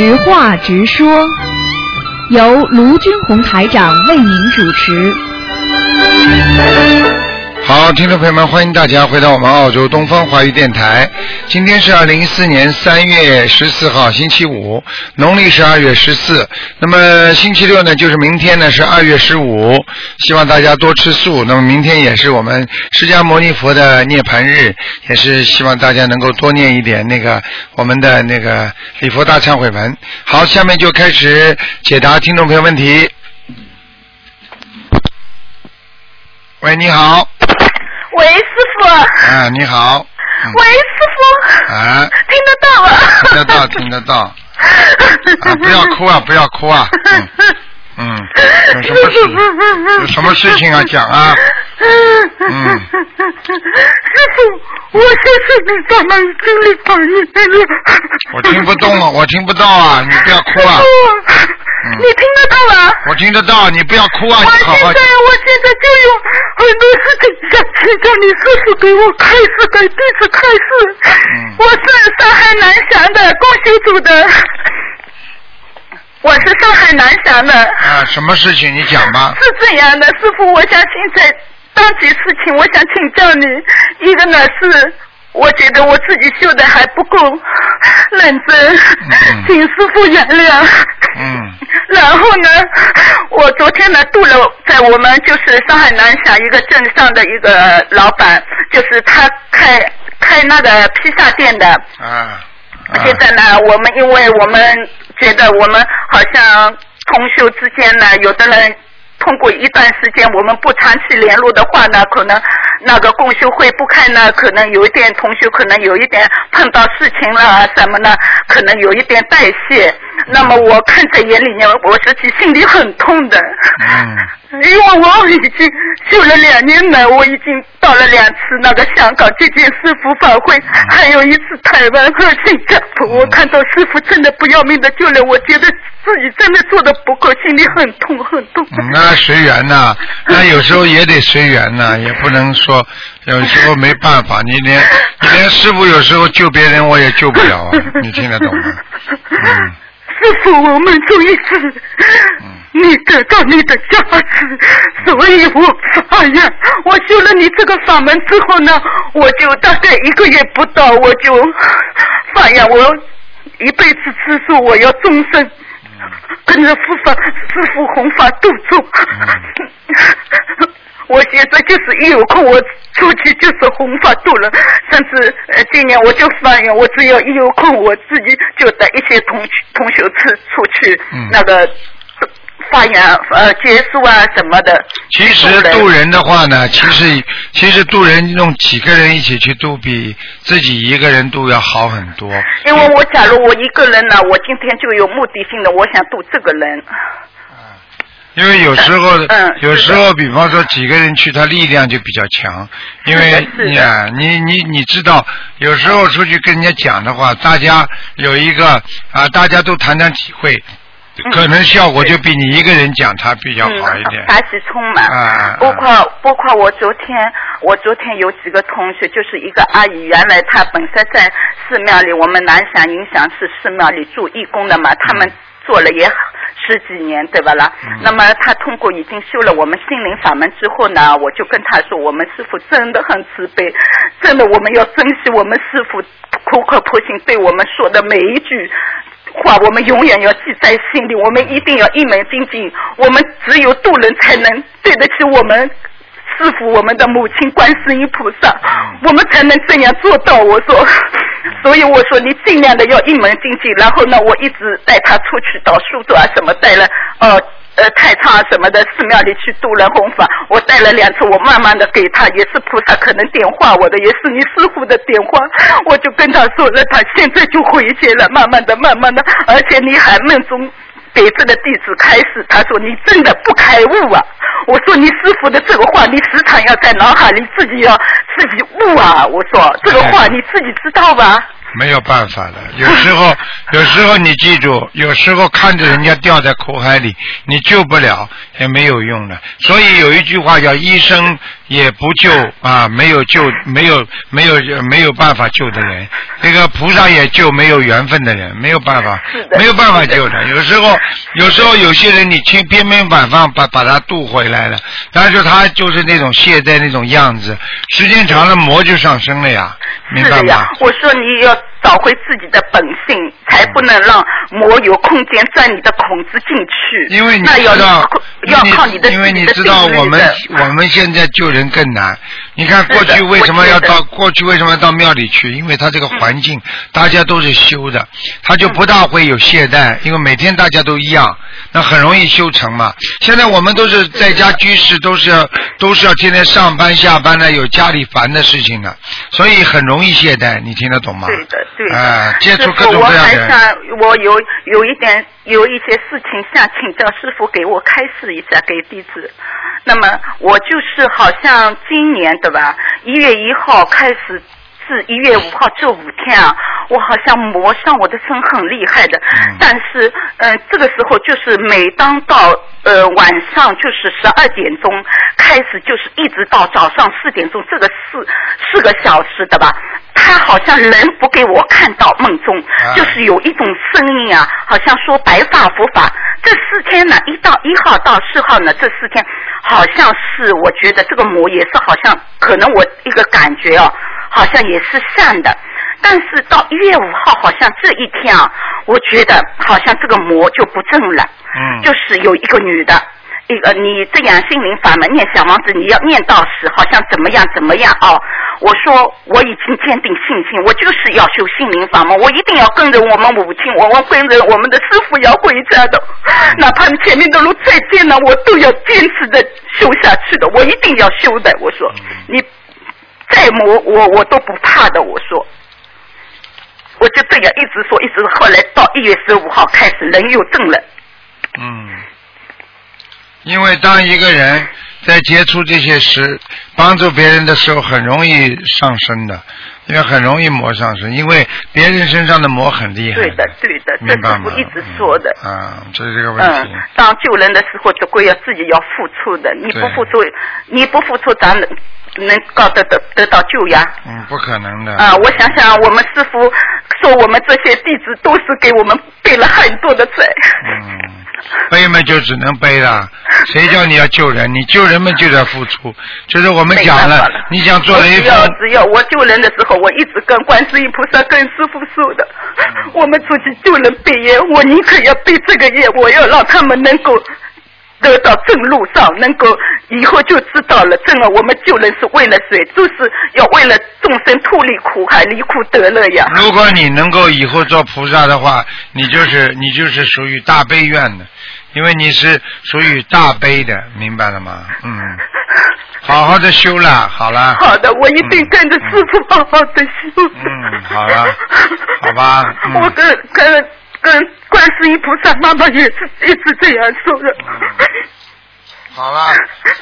实话直说，由卢军红台长为您主持。好，听众朋友们，欢迎大家回到我们澳洲东方华语电台。今天是二零一四年三月十四号，星期五，农历是二月十四。那么星期六呢，就是明天呢是二月十五。希望大家多吃素。那么明天也是我们释迦牟尼佛的涅盘日，也是希望大家能够多念一点那个我们的那个礼佛大忏悔文。好，下面就开始解答听众朋友问题。喂，你好。喂，师傅。啊，你好。嗯喂，师傅。啊，听得到吗？听得到，听得到。啊，不要哭啊，不要哭啊。嗯嗯，有什么事？有什么事情啊？讲啊。嗯师傅，我谢谢你咱们已经历百年了。我听不懂啊，我听不到啊，你不要哭啊。你听得到吗？我听得到，你不要哭啊，我你好好现在，我现在就有很多事情想请教你师傅给我开示，给弟子开示。嗯我是上海南翔的共修组的，我是上海南翔的。啊，什么事情你讲吧。是这样的，师傅，我想现在当起事情，我想请教你，一个呢是。我觉得我自己绣的还不够认真，嗯请师傅原谅。嗯然后呢，我昨天呢度了在我们就是上海南翔一个镇上的一个老板，就是他开开那个披萨店的。啊。啊现在呢，我们因为我们觉得我们好像同修之间呢，有的人通过一段时间我们不长期联络的话呢，可能那个共修会不开呢，可能有一点同学可能有一点碰到事情了什么呢，可能有一点代谢。那么我看在眼里面，我自己心里很痛的。嗯 因为我已经修了两年了，我已经到了两次那个香港接见师傅法会，还有一次台湾和新加坡。我看到师傅真的不要命的救了，我觉得自己真的做的不够，心里很痛很痛。嗯，那随缘呐，那有时候也得随缘呐，也不能说有时候没办法，你连你连师傅有时候救别人我也救不了啊，你听得懂吗？嗯师傅，我们终于是你得到你的加持，所以我发愿，我修了你这个法门之后呢，我就大概一个月不到，我就发愿，我一辈子吃素，我要终身跟着护法师傅弘法度众。我现在就是一有空，我出去就是弘法度人。甚至呃，今年我就发愿，我只要一有空，我自己就带一些同同学出出去、嗯那个发言呃结束啊什么的。其实渡人的话呢，其实 其实渡人用几个人一起去渡，比自己一个人渡要好很多。因为我假如我一个人呢，我今天就有目的性的，我想渡这个人。因为有时候，嗯有时候，比方说几个人去，他力量就比较强。因为你啊，你你你知道，有时候出去跟人家讲的话，大家有一个啊，大家都谈谈体会，可能效果就比你一个人讲他比较好一点嗯，。法喜充满。包括包括我昨天，我昨天有几个同学，就是一个阿姨，原来她本身在寺庙里，我们南翔影响寺寺庙里做义工的嘛，他们做了也十几年，对吧啦？嗯那么她通过已经修了我们心灵法门之后呢，我就跟她说，我们师傅真的很慈悲，真的我们要珍惜我们师傅苦口婆心对我们说的每一句。话我们永远要记在心里，我们一定要一门精进。我们只有渡人才能对得起我们师傅，我们的母亲观世音菩萨，我们才能这样做到。我说，所以我说你尽量的要一门精进。然后呢，我一直带他出去到苏州啊什么，带了呃。呃，太仓啊什么的，寺庙里去渡人弘法，我带了两次，我慢慢的给他，也是菩萨可能点化我的，也是你师傅的点化，我就跟他说了，他现在就回去了，慢慢的，慢慢的，而且你还梦中给这个弟子开始，他说你真的不开悟啊！我说你师傅的这个话，你时常要在脑海里自己要自己悟啊！我说这个话你自己知道吧？没有办法的，有时候，有时候你记住，有时候看着人家掉在苦海里，你救不了也没有用的。所以有一句话叫“医生也不救 啊，没有救，没有没有没有办法救的人，那个菩萨也救没有缘分的人，没有办法没有办法救的。有时候有时候有些人你千偏偏反方把把他渡回来了，但是他就是那种懈怠那种样子，时间长了魔就上升了呀，明白吗？我说你要找回自己的本性，才不能让魔有空间钻你的孔子进去。因为你那要知道，要靠你的因为你知道我们我们现在救人更难。你看过去为什么要到过去为什么要到庙里去？因为他这个环境大家都是修的，他就不大会有懈怠，因为每天大家都一样，那很容易修成嘛。现在我们都是在家居士，都是要都是要天天上班下班的，有家里烦的事情的，所以很容易懈怠。你听得懂吗？对的，对的。哎，接触各种各样的人。像，我有有一点有一些事情想请教师傅给我开示一下，给地址。那么我就是好像今年对吧？一月一号开始至一月五号这五天啊，我好像磨伤我的身很厉害的。嗯但是，嗯、这个时候就是每当到呃晚上就是十二点钟开始，就是一直到早上四点钟，这个四四个小时的吧。他好像人不给我看到梦中，啊就是有一种声音啊，好像说白发佛法。这四天呢，一到一号到四号呢，这四天好像是我觉得这个魔也是好像可能我一个感觉哦，好像也是善的。但是到一月五号，好像这一天啊，我觉得好像这个魔就不正了。嗯就是有一个女的，一个你这样心灵法门念小王子，你要念到死，好像怎么样怎么样哦。我说我已经坚定信心，我就是要修心灵法门，我一定要跟着我们母亲，我们跟着我们的师傅要回家的，哪怕前面的路再艰难，我都要坚持的修下去的，我一定要修的。我说你再磨我我都不怕的，我说。我就这样一直说，一直后来到一月十五号开始人又正了。嗯，因为当一个人在接触这些事、帮助别人的时候，很容易上升的，因为很容易磨上升，因为别人身上的魔很厉害。对的，对的，这？是我一直说的。嗯啊，这是这个问嗯题。，当救人的时候，总归要自己要付出的。你不付出，你不付出，咱能能搞得得得到救呀？嗯，不可能的。啊，我想想，我们师傅说我们这些弟子都是给我们背了很多的罪。嗯，背嘛就只能背了，谁叫你要救人？你救人嘛就得付出，就是我们讲了了，你想做雷我只要，只要我救人的时候，我一直跟观世音菩萨、跟师傅说的，嗯我们出去救人背业，我宁可要背这个业，我要让他们能够得到正路上，能够以后就知道了，真的我们救人是为了谁，就是要为了众生脱离苦海，离苦得乐呀。如果你能够以后做菩萨的话，你就是你就是属于大悲愿的，因为你是属于大悲的，明白了吗？嗯，好好的修了，好了。好的，我一定跟着师傅好好的修。嗯好了好吧嗯我跟跟跟观世音菩萨妈妈也是一直这样说的。好了，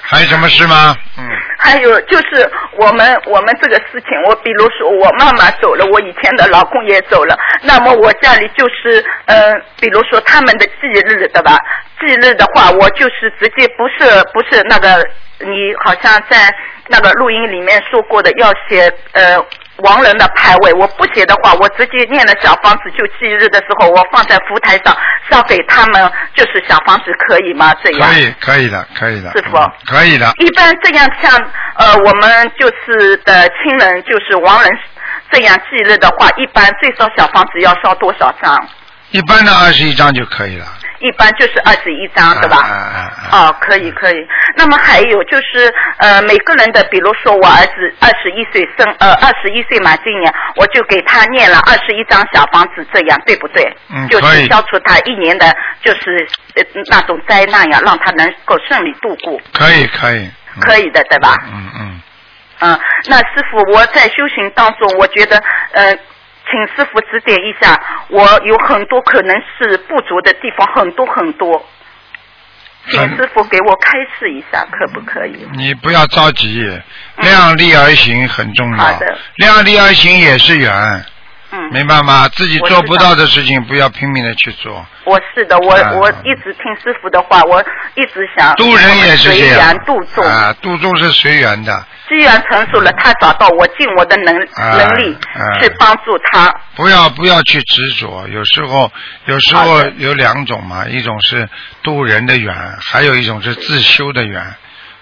还有什么事吗？嗯，还有就是我们我们这个事情，我比如说我妈妈走了，我以前的老公也走了，那么我家里就是呃，比如说他们的忌日对吧？忌日的话，我就是直接不是不是那个你好像在那个录音里面说过的要写呃。亡人的牌位，我不写的话，我直接念了小房子，就忌日的时候，我放在福台上烧给他们，就是小房子可以吗？这样可以，可以的，可以的。师傅嗯可以的。一般这样像呃我们就是的亲人，就是亡人这样忌日的话，一般最少小房子要烧多少张？一般的二十一张就可以了。一般就是二十一张，对吧？啊啊啊啊哦，可以可以。那么还有就是呃每个人的，比如说我儿子二十一岁生呃二十一岁嘛，今年我就给他念了二十一张小房子，这样对不对？就嗯可以是消除他一年的就是呃那种灾难呀，让他能够顺利度过，可以，可以。嗯可以的，对吧？嗯嗯。嗯，那师傅，我在修行当中，我觉得，呃，请师傅指点一下，我有很多可能是不足的地方，很多很多，请师傅给我开示一下，可不可以？你不要着急，量力而行很重要。好的量力而行也是缘，嗯，明白吗？自己做不到的事情，不要拼命的去做。我是的，我啊我一直听师傅的话，我一直想渡人也是随这样缘，度众。啊，度众是随缘的，既然成熟了，他找到我，尽我的能、啊能力啊去帮助他。不要不要去执着。有时候有时候有两种嘛，一种是渡人的缘，还有一种是自修的缘，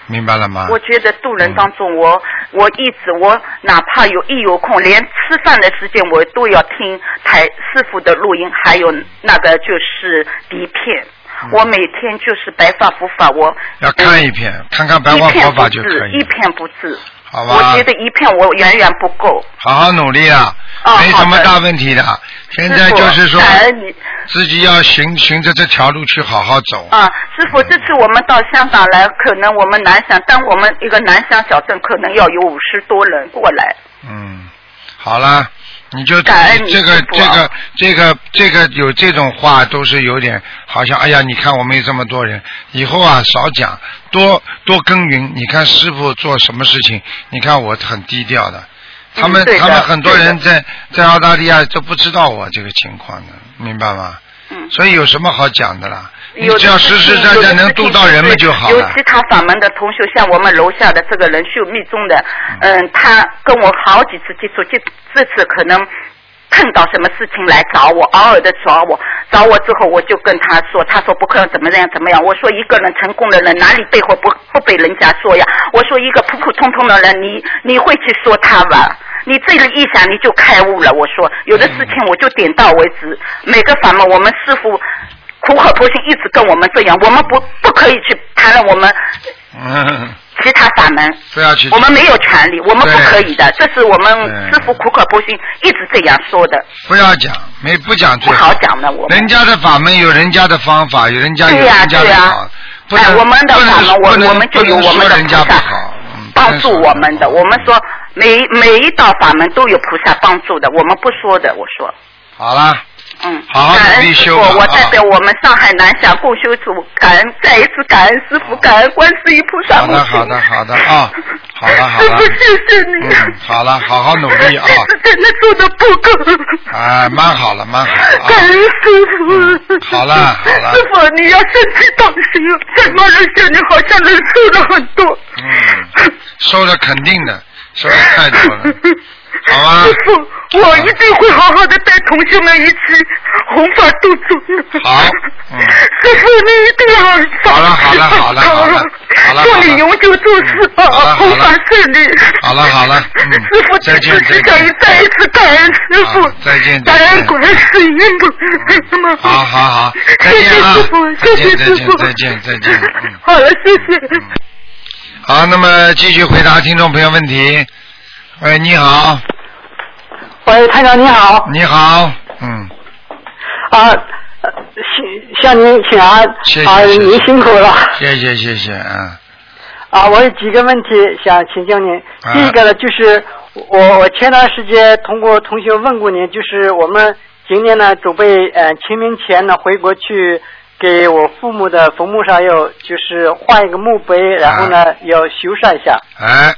明白了吗？我觉得渡人当嗯中，我我一直我哪怕有一有空，连吃饭的时间我都要听台师傅的录音，还有那个就是底片。嗯我每天就是白发佛法，我要看一片，看看白一话佛片不止，法就可以一。片不止。好吧我觉得一片我远远不够。好好努力啊，哦没什么大问题的。现在就是说感恩你自己要循循着这条路去好好走。啊，师傅，这次我们到香港来，可能我们南翔，但我们一个南翔小镇可能要有五十多人过来。嗯，好了，你就感恩你这个这个这个这个有这种话都是有点好像哎呀，你看我们有这么多人，以后啊少讲，多多耕耘。你看师傅做什么事情，你看我很低调的。他们、嗯他们很多人在在澳大利亚都不知道我这个情况的，明白吗？嗯。所以有什么好讲的啦？你有的只要实实在在能度到人们就好了有其。他法门的同学，像我们楼下的这个人秀密宗的，嗯，他跟我好几次接触，这这次可能碰到什么事情来找我，偶尔的找我，找我之后我就跟他说，他说不可能怎么样怎么样，我说一个人成功的人哪里背后不不被人家说呀？我说一个普普通通的人，你你会去说他吧？你这个一想你就开悟了。我说有的事情我就点到为止，每个法门我们师傅苦口婆心一直跟我们这样，我们不不可以去谈论我们嗯，其他法门，不要去。我们没有权利，我们不可以的，这是我们师傅苦口婆心一直这样说的，不要讲，没不讲最不好讲的我们。人家的法门有人家的方法，有人家有对呀人家的对呀。好，不我们的不能法门，我不能我们就有我们的说人家菩萨不好，嗯帮助我们的。我们说每每一道法门都有菩萨帮助的，我们不说的。我说，好了，嗯，好好感努力恩师傅，修吧啊我代表我们上海南下共修组感恩，再一次感恩师傅，感恩观世音菩萨好的。好的好的啊，好了好了师傅，，谢谢你。嗯，好了，好好努力啊，真的做的不够。哎，蛮好了蛮好了感啊，恩师傅。嗯好了好了师傅，你要身体当心，在马来西亚你好像人瘦了很多。嗯，收了肯定的，收的太多了，好吧。师傅，我一定会好好的带同学们一起弘法度众。好嗯。师傅，你一定要好了好了好了好了好了祝你永久做事弘法顺利。好了好了嗯。师傅，再见再见。再一次感恩师傅。好，再见再感见恩观世音菩萨。好好好，再谢谢见啊师傅，，再谢谢师傅，见再见再见，嗯。好了，谢谢。好，那么继续回答听众朋友问题。喂，你好，喂，台长你好，你好，嗯，啊，呃向向您请安，啊，您辛苦了，谢谢谢谢，嗯，啊，我有几个问题想请教您。啊。第一个呢，就是我我前段时间通过同学问过您，就是我们今年呢准备呃清明前呢回国去给我父母的坟墓上要就是换一个墓碑，然后呢、要修缮一下。哎，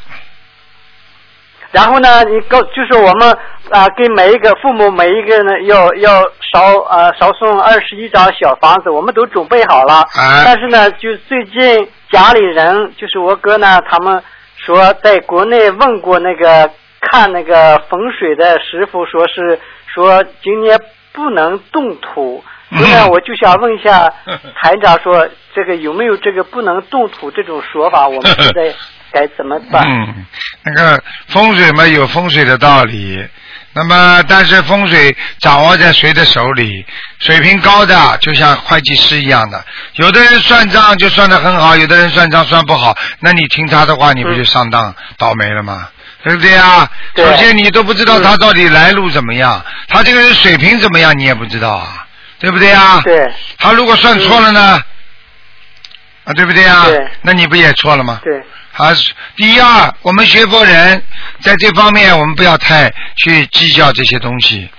然后呢，你告就是我们啊、给每一个父母每一个人呢要要少啊少送二十一张小房子，我们都准备好了。啊但是呢，就最近家里人就是我哥呢，他们说在国内问过那个看那个风水的师傅，说是说今年不能动土。所以呢，嗯我就想问一下 台长说，这个有没有这个不能动土这种说法？我们现在该怎么办？嗯，那个风水嘛有风水的道理，那么但是风水掌握在谁的手里？水平高的就像会计师一样的，有的人算账就算得很好，有的人算账算不好，那你听他的话，你不就上当、倒霉了吗？对不对啊？对首先你都不知道他到底来路怎么样，他这个人水平怎么样，你也不知道啊，对不对啊？对他如果算错了呢？啊，对不对啊？对那你不也错了吗？对。啊，第二，我们学佛人在这方面，我们不要太去计较这些东西。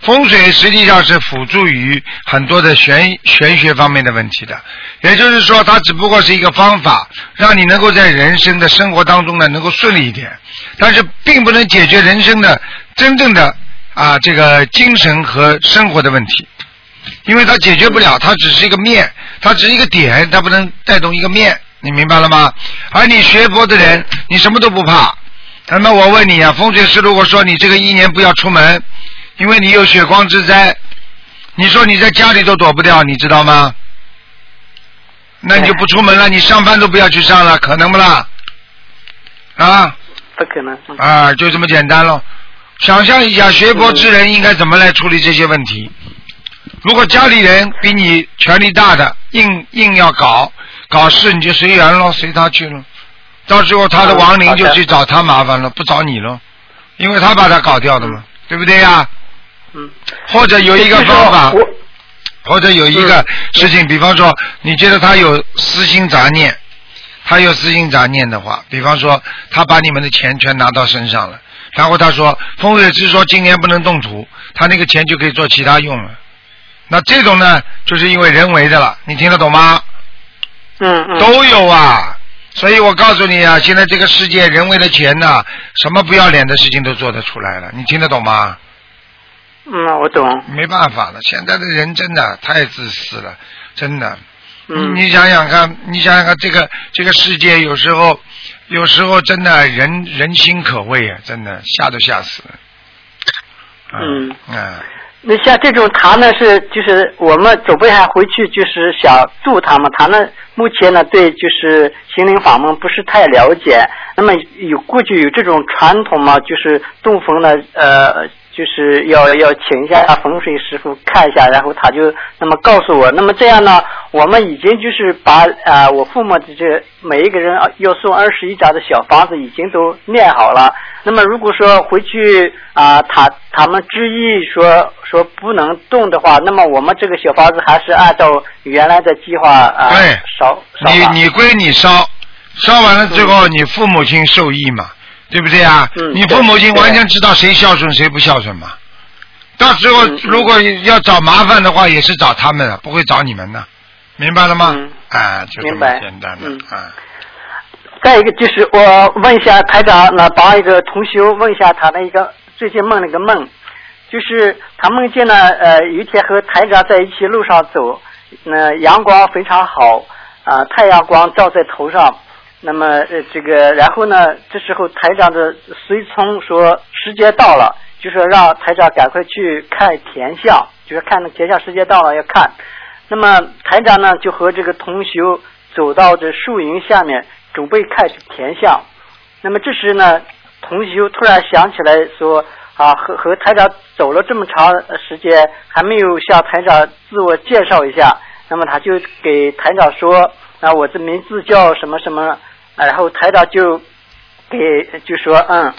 风水实际上是辅助于很多的玄玄学方面的问题的，也就是说，它只不过是一个方法，让你能够在人生的生活当中呢能够顺利一点，但是并不能解决人生的真正的啊这个精神和生活的问题，因为他解决不了，他只是一个面，他只是一个点，他不能带动一个面，你明白了吗？而你学佛的人，你什么都不怕。那么我问你啊，风水师如果说你这个一年不要出门，因为你有血光之灾，你说你在家里都躲不掉，你知道吗？那你就不出门了，你上班都不要去上了，可能不啦？啊不可能。嗯啊，就这么简单咯。想象一下，学佛之人应该怎么来处理这些问题？如果家里人比你权力大的，硬硬要搞搞事，你就随缘咯，随他去了。到时候他的亡灵就去找他麻烦了，不找你了，因为他把他搞掉的嘛，对不对呀？嗯。或者有一个方法，或者有一个事情，比方说，你觉得他有私心杂念，他有私心杂念的话，比方说他把你们的钱全拿到身上了，然后他说风水师说今年不能动土，他那个钱就可以做其他用了。那这种呢，就是因为人为的了，你听得懂吗？嗯嗯。都有啊。所以我告诉你啊，现在这个世界人为的钱呐、什么不要脸的事情都做得出来了，你听得懂吗？嗯，我懂。没办法了，现在的人真的太自私了，真的。嗯你你想想看，你想想看，这个这个世界有时候，有时候真的人人心可畏啊，真的吓都吓死了。嗯啊，那像这种他呢是就是我们准备还回去就是想度他们，他们目前呢对就是心灵法门不是太了解。那么有过去有这种传统嘛，就是洞房呢呃就是要要请一下风水师傅看一下，然后他就那么告诉我，那么这样呢，我们已经就是把啊、呃我父母的这每一个人啊要送二十一家的小房子已经都念好了。那么如果说回去啊、他他们执意说说不能动的话，那么我们这个小房子还是按照原来的计划啊、对烧烧你你归你烧，烧完了之后，你父母亲受益嘛，对不对啊？嗯你父母亲完全知道谁孝顺谁不孝顺嘛。到时候如果要找麻烦的话，也是找他们的，不会找你们的，明白了吗？嗯啊，就这么简单的嗯啊。再一个就是我问一下台长那，帮一个同学问一下他的一个最近梦了个梦，就是他梦见了，呃，有一天和台长在一起路上走，那、阳光非常好，啊、太阳光照在头上，那么呃这个，然后呢，这时候台长的随从说时间到了，就说让台长赶快去看田相，就是看那田相时间到了要看。那么台长呢就和这个同学走到这树荫下面，准备看田相。那么这时呢，同学突然想起来说啊，和和台长走了这么长时间，还没有向台长自我介绍一下。那么他就给台长说啊，我的名字叫什么什么，然后台长就给就说嗯。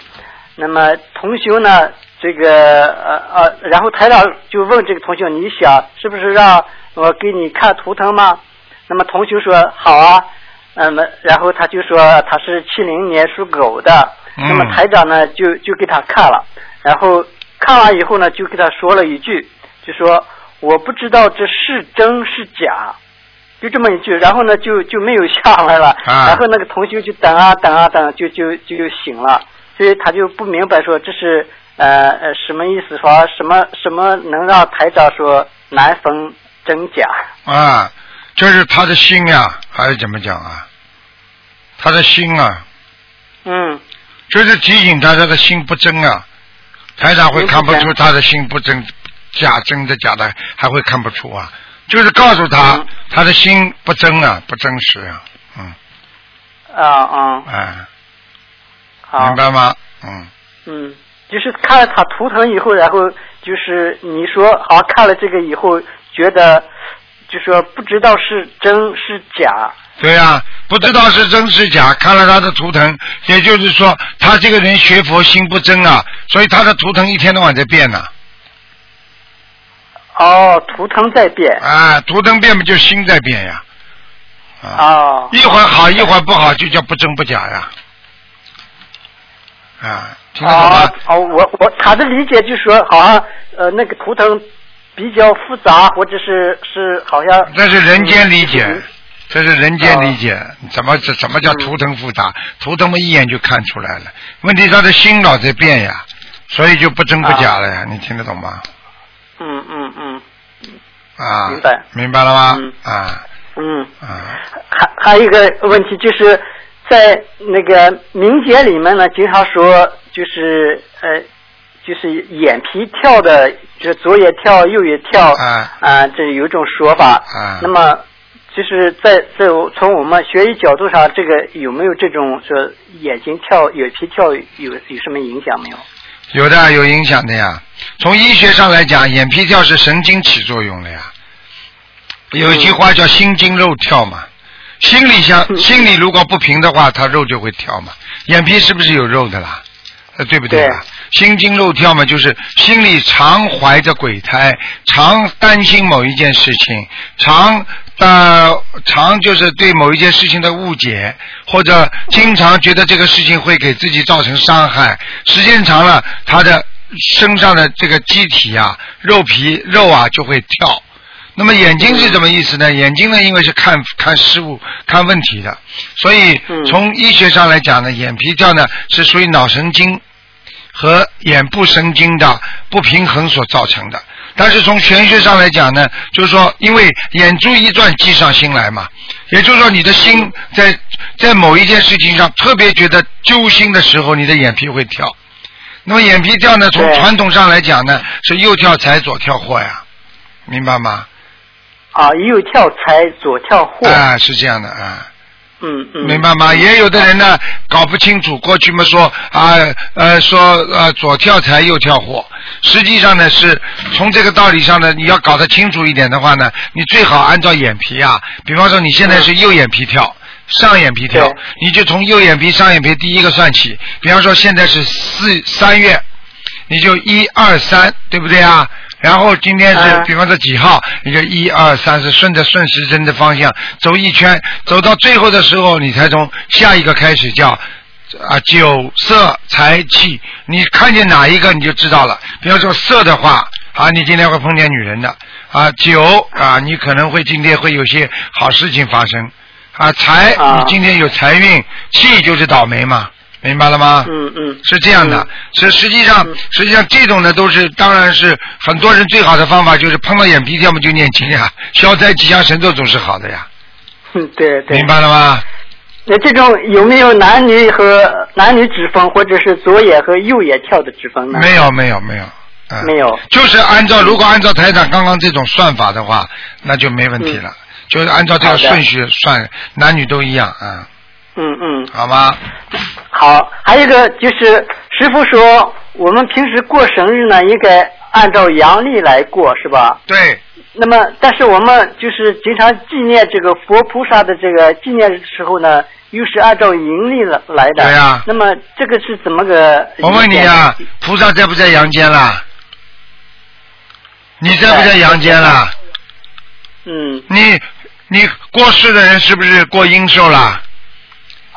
那么同学呢，这个呃呃，然后台长就问这个同学，你想是不是让我给你看图腾吗？那么同学说好啊，那么然后他就说他是七零年属狗的，嗯那么台长呢就就给他看了，然后看完以后呢就给他说了一句，就说我不知道这是真是假，就这么一句，然后呢就就没有下来了，啊然后那个同学就等啊等啊等，就就就醒了，所以他就不明白说这是呃呃什么意思，说什么什么能让台长说难分真假？啊，就是他的心呀、还是怎么讲啊？他的心啊，嗯就是提醒他他的心不真啊。台长会看不出他的心不真，假真的假的，还会看不出啊。就是告诉他嗯。他的心不真啊，不真实啊，嗯，啊啊。哎，好。明白吗？嗯，嗯，就是看了他图腾以后，然后就是你说好像看了这个以后，觉得就说不知道是真是假，对呀、不知道是真是假，看了他的图腾，也就是说他这个人学佛心不真啊，所以他的图腾一天到晚在变呐、哦，图腾在变，啊，图腾变不就心在变呀？啊，哦，一会儿好一会儿不好，就叫不真不假呀。啊，听得懂吗哦？哦，我我他的理解就是说，好像呃那个图腾比较复杂，或者是是好像这是人间理解嗯，这是人间理解。怎么怎怎么叫图腾复杂？图腾们一眼就看出来了。问题他的心老在变呀，所以就不真不假了呀，你听得懂吗？嗯嗯嗯啊，明白明白了吗？嗯啊嗯。啊，还还有一个问题就是在那个民间里面呢，经常说就是呃，就是眼皮跳的，就是左眼跳右眼跳啊啊，这有一种说法。啊那么就是在在从我们学习角度上，这个有没有这种说眼睛跳、眼皮跳有有什么影响没有？有的有影响的呀。从医学上来讲，眼皮跳是神经起作用了呀。有一句话叫“心惊肉跳”嘛，心里想嗯心里如果不平的话，它肉就会跳嘛。眼皮是不是有肉的啦？呃，对不对啊？心惊肉跳嘛，就是心里常怀着鬼胎，常担心某一件事情，常呃常就是对某一件事情的误解，或者经常觉得这个事情会给自己造成伤害，时间长了，他的身上的这个机体啊，肉皮肉啊就会跳。那么眼睛是什么意思呢？眼睛呢，因为是看看事物、看问题的，所以嗯从医学上来讲呢，眼皮跳呢是属于脑神经和眼部神经的不平衡所造成的。但是从玄学上来讲呢，就是说，因为眼珠一转，计上心来嘛，也就是说，你的心在在某一件事情上特别觉得揪心的时候，你的眼皮会跳。那么眼皮跳呢，从传统上来讲呢，是右跳财，左跳祸呀，明白吗？啊，右跳财，左跳祸。啊，是这样的啊。嗯嗯。明白吗？也有的人呢搞不清楚，过去嘛说啊呃说呃左跳财右跳祸，实际上呢是从这个道理上呢，你要搞得清楚一点的话呢，你最好按照眼皮啊，比方说你现在是右眼皮跳。上眼皮跳，你就从右眼皮、上眼皮第一个算起。比方说现在是四三月，你就一二三，对不对啊？然后今天是嗯比方说几号，你就一二三四顺着顺时针的方向走一圈，走到最后的时候，你才从下一个开始叫啊酒色财气，你看见哪一个你就知道了。比方说色的话，啊，你今天会碰见女人的啊，酒啊，你可能会今天会有些好事情发生。啊，财啊。你今天有财运，气就是倒霉嘛，明白了吗？嗯嗯。是这样的嗯，实实际上嗯实际上这种呢都是，当然是很多人最好的方法就是碰到眼皮要么就念经呀，消灾吉祥神咒总是好的呀，嗯，对对。明白了吗？那这种有没有男女和男女指分，或者是左眼和右眼跳的指分呢？没有没有没有，嗯，没有就是按照如果按照台长刚刚这种算法的话，那就没问题了，就是按照这个顺序算，男女都一样啊，嗯嗯嗯，好吗？好。还有一个就是师傅说，我们平时过生日呢，应该按照阳历来过，是吧？对，那么，但是我们就是经常纪念这个佛菩萨的这个纪念日的时候呢，又是按照阴历来来的。对呀那么这个是怎么个？我问你啊，菩萨在不在阳间啦？你在不在阳间啦？嗯。你你过世的人是不是过阴寿啦？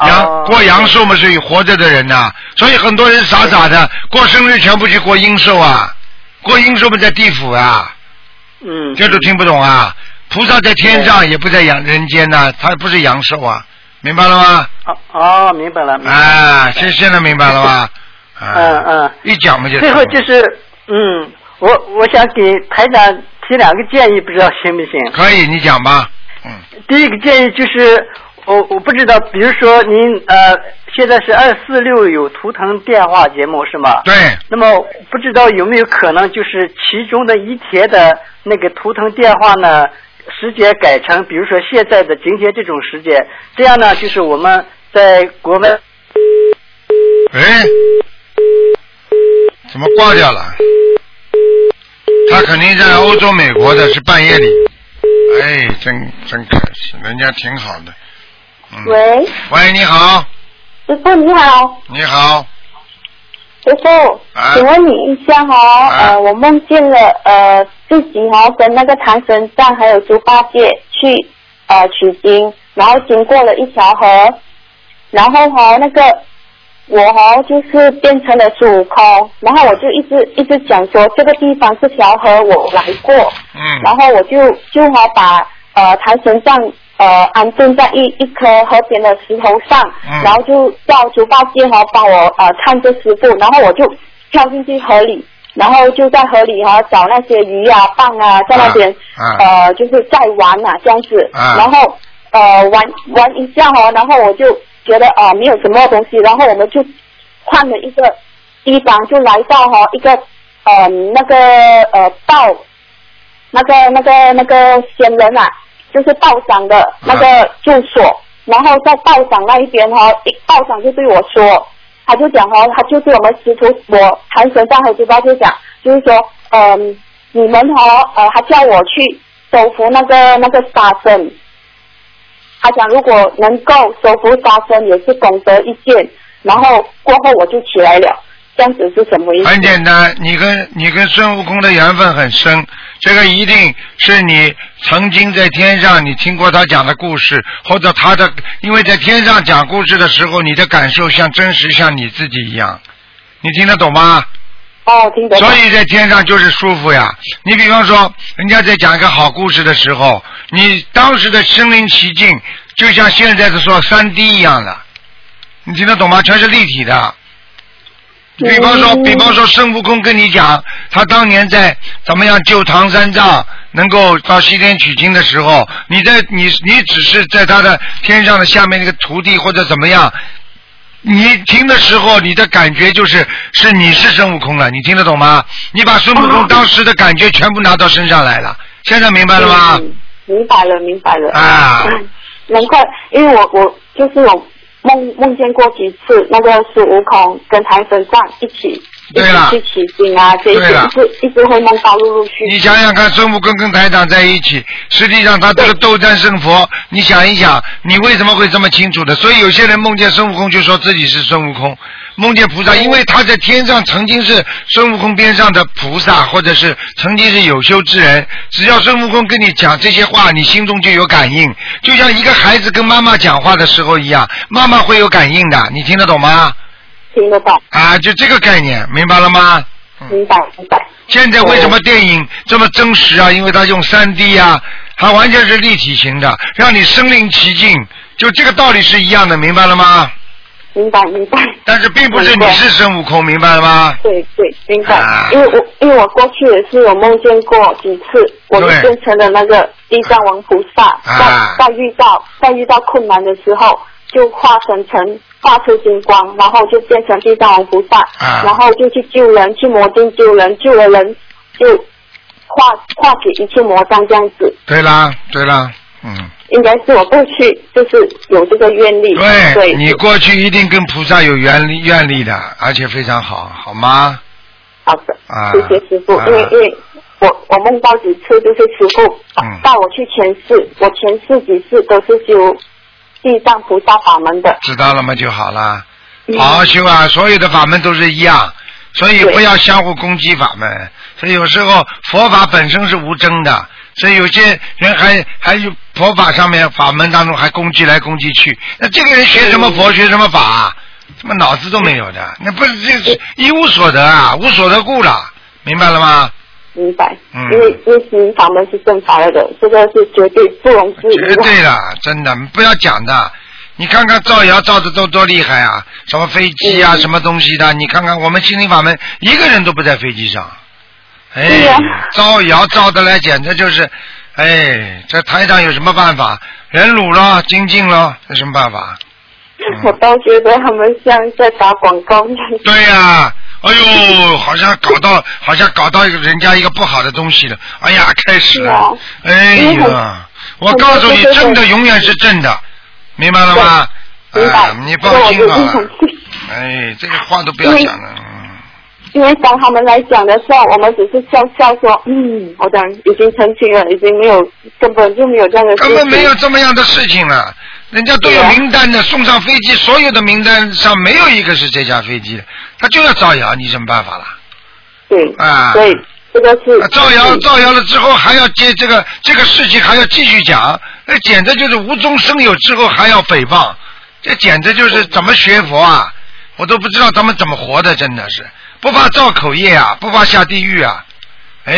阳、哦过阳寿嘛是有活着的人呐、所以很多人傻傻的过生日全部去过阴寿啊，过阴寿嘛在地府啊，嗯。这都听不懂啊。菩萨在天上也不在阳人间呐、他不是阳寿啊，明白了吗？哦哦，明白了。明白了啊，现现在明白了吧？啊、嗯嗯。一讲嘛就最后就是，嗯，我我想给台长提两个建议，不知道行不行？可以，你讲吧。嗯，第一个建议就是，我我不知道，比如说您呃，现在是二四六有图腾电话节目是吗？对，那么不知道有没有可能，就是其中的一天的那个图腾电话呢，时间改成，比如说现在的今天这种时间，这样呢，就是我们在国外。哎，怎么挂掉了？他肯定在欧洲、美国的，是半夜里。哎，真真可惜，人家挺好的。嗯。喂，喂，你好，师傅你好，你好，师傅，啊。请问你一下哈、啊。呃，我梦见了呃自己哈、跟那个唐三藏还有猪八戒去呃取经，然后经过了一条河，然后哈、那个我哈、就是变成了孙悟空，然后我就一直一直讲说这个地方这条河我来过，嗯，然后我就就好把呃唐神杖呃安顿在一一颗河边的石头上，嗯。然后就叫猪八戒哈帮我呃看着师傅，然后我就跳进去河里，然后就在河里哈、找那些鱼啊、蚌啊，在那边、啊呃就是在玩啊这样子，啊。然后呃玩玩一下哈、然后我就觉得啊、没有什么东西，然后我们就换了一个地方，就来到哈、一个呃那个呃道那个那个那个仙人啊，就是道长的那个住所，然后在道长那一边哈、一道长就对我说，他就讲哈、他就对我们师徒我谭神上和猪八就讲，就是说，嗯、你们哈、呃，他叫我去收服那个那个沙僧，他讲如果能够收服沙僧也是功德一件，然后过后我就起来了，这样子是什么意思？很简单，你跟你跟孙悟空的缘分很深，这个一定是你曾经在天上你听过他讲的故事，或者他的，因为在天上讲故事的时候，你的感受像真实像你自己一样，你听得懂吗？哦，听得懂所以在天上就是舒服呀。你比方说，人家在讲一个好故事的时候，你当时的身临其境，就像现在的说三 D 一样的，你听得懂吗？全是立体的。比方说，嗯比方说孙悟空跟你讲，他当年在怎么样救唐三藏，能够到西天取经的时候，你在你你只是在他的天上的下面那个徒弟或者怎么样，你听的时候，你的感觉就是是你是孙悟空了，你听得懂吗？你把孙悟空当时的感觉全部拿到身上来了，现在明白了吗？嗯明白了，明白了。啊嗯难怪，因为我我就是有梦梦见过几次那个孙悟空跟唐三藏一起一对了起去取经啊，这一些一直一直会梦到陆陆续续。你想想看，孙悟空跟台长在一起，实际上他这个斗战胜佛，你想一想，你为什么会这么清楚的？所以有些人梦见孙悟空就说自己是孙悟空，梦见菩萨，因为他在天上曾经是孙悟空边上的菩萨，或者是曾经是有修之人。只要孙悟空跟你讲这些话，你心中就有感应，就像一个孩子跟妈妈讲话的时候一样，妈妈会有感应的，你听得懂吗？听得懂，啊，就这个概念，明白了吗？明白明白。现在为什么电影这么真实啊？因为它用三 D 啊，它完全是立体型的，让你身临其境，就这个道理是一样的，明白了吗？明白明白。但是并不是你是孙悟空，明白了吗？对对，明白。啊因为我因为我过去也是有梦见过几次，我们变成了那个地藏王菩萨，啊在在遇到在遇到困难的时候，就化成成化出金光，然后就变成地藏王菩萨，啊然后就去救人，去魔境救人，救了人就化化解一切魔障这样子。对啦，对啦，嗯，应该是我过去就是有这个愿力，对对，你过去一定跟菩萨有愿力愿力的，而且非常好，好吗？好的，啊谢谢师傅，啊因为因为我我梦到几次就是师傅嗯带我去前世，我前世几次都是修地藏菩萨法门的，知道了吗？就好了，嗯好好修啊！所有的法门都是一样，所以不要相互攻击法门。所以有时候佛法本身是无争的，所以有些人还还有佛法上面法门当中还攻击来攻击去。那这个人学什么佛，学什么法，他妈脑子都没有的，那不是这是一无所得啊，无所得故了，明白了吗？明白？嗯因为因为行法门是正法来的，这个是绝对不容置疑绝。对的，真的不要讲的。你看看造谣造的都多厉害啊！什么飞机啊，嗯什么东西的？你看看我们心灵法门，一个人都不在飞机上。哎呀，造谣造的来，简直就是，哎，这台上有什么办法？人辱了，精进了，有什么办法？我倒觉得他们像在打广告一样。对呀、哎呦，好像搞到，好像搞到一个人家一个不好的东西了。哎呀，开始了啊。哎呀，我告诉你，很多真的永远是正的，明白了吗？明白啊，你放心吧哎，这个话都不要讲了。嗯因为当他们来讲的时候，我们只是笑笑说，嗯，好的已经澄清了，已经没有，根本就没有这样的事情。根本没有这么样的事情了，人家都有名单的，送上飞机，所有的名单上没有一个是这架飞机的，他就要造谣，你什么办法啦？对，啊对这个是啊造谣造谣了之后还要接这个这个事情还要继续讲，那简直就是无中生有之后还要诽谤，这简直就是怎么学佛啊？我都不知道他们怎么活的，真的是不怕造口业啊，不怕下地狱啊！哎，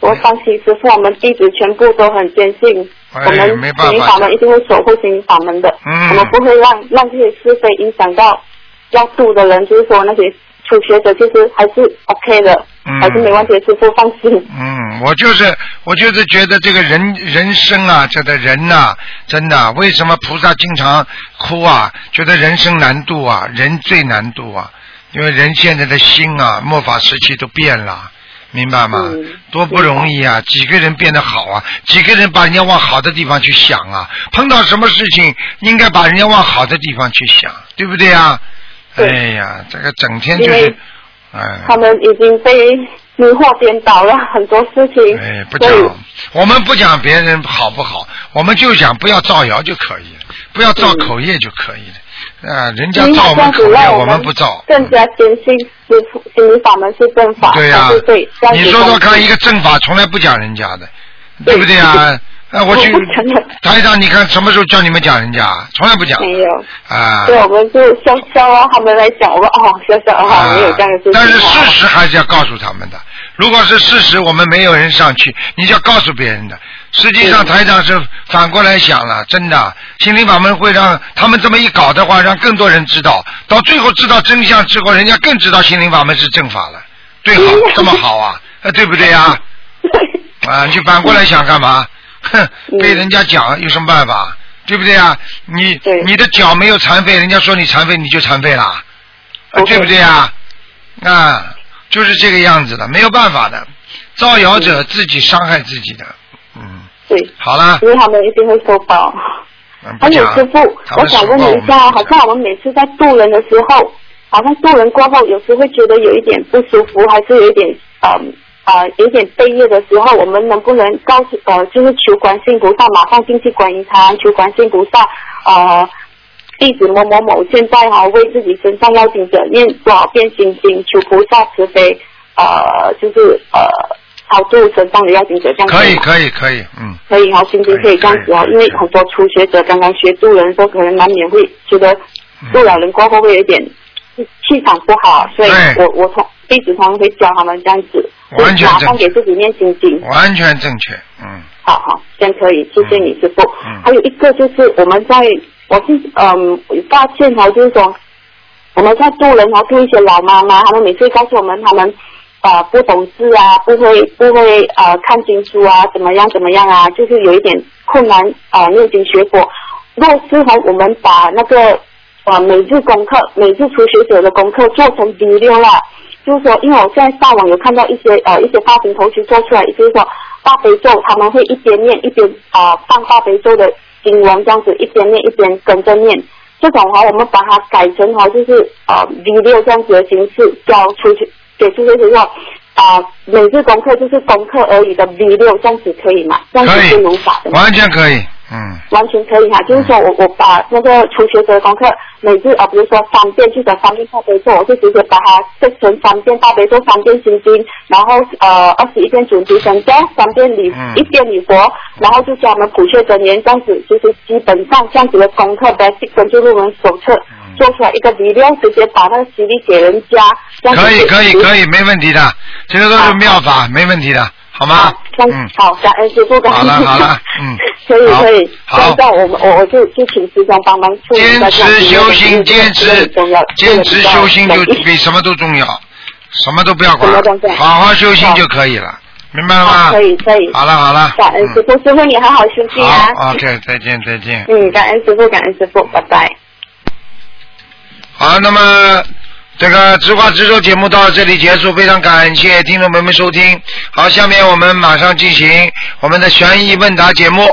我放心师傅，我们弟子全部都很坚信，哎我们没办法一定会守护心灵法门的，嗯我们不会让让这些是非影响到要度的人，就是说那些初学者其实还是 OK 的，嗯还是没问题，师傅放心。嗯，我就是我就是觉得这个人人生啊，这个人呐、真的，为什么菩萨经常哭啊？觉得人生难度啊，人最难度啊，因为人现在的心啊，末法时期都变了。明白吗？嗯多不容易啊！几个人变得好啊？几个人把人家往好的地方去想啊？碰到什么事情，应该把人家往好的地方去想，对不对啊？哎呀，这个整天就是，哎，他们已经被迷惑颠倒了很多事情，哎，不讲，我们不讲别人好不好，我们就讲不要造谣就可以了，不要造口业就可以了。啊，人家造我们口业，这样子让我们们不造。更加坚信师傅心灵法门是正法，对呀、你说说看，一个正法从来不讲人家的，对对不对啊？啊，我去 台长，你看什么时候叫你们讲人家？从来不讲没有。啊。对，我们就笑笑啊，他们来讲，我说哦笑笑啊，没有这样的事情。但是事啊实还是要告诉他们的。如果是事实，我们没有人上去，你就要告诉别人的。实际上，嗯台长是反过来想了，真的，心灵法门会让他们这么一搞的话，让更多人知道，到最后知道真相之后，人家更知道心灵法门是正法了。对好，嗯 这么好啊，呃对不对呀？啊，你反过来想干嘛？被人家讲有什么办法？对不对啊？你你的脚没有残废，人家说你残废，你就残废了，啊对不对啊？啊，就是这个样子的，没有办法的。造谣者自己伤害自己的，嗯，对，好了，因为他们一定会受报。嗯不讲还有师傅，我想问你一下，好像我们每次在渡人的时候，好像渡人过后，有时会觉得有一点不舒服，还是有一点嗯啊、有点背业的时候，我们能不能告诉呃，就是求观世音菩萨马上进去观音堂，求观世音菩萨呃。弟子某某某现在哈、为自己身上要紧者念多少遍心经，求菩萨慈悲，呃，就是呃超度身上的要紧者这样子。可以可以可以，嗯，可以哈，心情可以这样子哦因为很多初学者刚刚学助人的时候，可能难免会觉得渡了人过后会有一点气场不好，所以我我从弟子常会教他们这样子，完全马上正确给自己念心经。完全正确，嗯，好好，这样可以，谢谢你师傅。嗯还有一个就是我们在，我是嗯发现哈，就是说我们在做人哦，渡一些老妈妈，他们每次告诉我们他们呃不懂事啊，不会不会呃看经书啊，怎么样怎么样啊，就是有一点困难啊、呃，念经学佛。若是哈，我们把那个呃每日功课，每日初学者的功课做成 video 啦。就是说，因为我现在上网有看到一些呃一些大型头去做出来，就是说大悲咒他们会一边念一边啊、呃放大悲咒的经文，这样子一边念一边跟着念。这种话，我们把它改成哈，就是呃 video 这样子的形式交出去给出去之后，啊、每日功课就是功课而已的 video 这样子可以吗？这样子是如法的吗？完全可以，嗯，完全可以哈，就是说我我把那个初学者的功课每日啊，比如说三遍去讲三遍大悲咒，我就直接把它设成三遍大悲咒，三遍心经，然后呃二十一遍准提神咒，三遍礼、嗯一遍礼佛，然后就教我们普学真言这样子，就是基本上这样子的功课 basic 根据入门手册嗯做出来一个 video，直接把那个 CD 给人家，可以可以可以。没问题的，这个都是妙法，没问题的，好吗嗯，好，感恩师傅，感恩好了师傅好了嗯 可以可以，好现在我们我我就就请师兄帮忙处理坚持修心，坚持坚持修心就比什么都重要，什么都不要管好好修心就可以了，明白了吗？好可以可以好了好了，感恩师傅，师傅你好好休息啊。好，OK，再见再见。嗯，感恩师傅，感恩师傅，拜拜。好，那么这个直话直说节目到这里结束，非常感谢听众朋友们收听。好，下面我们马上进行我们的悬疑问答节目。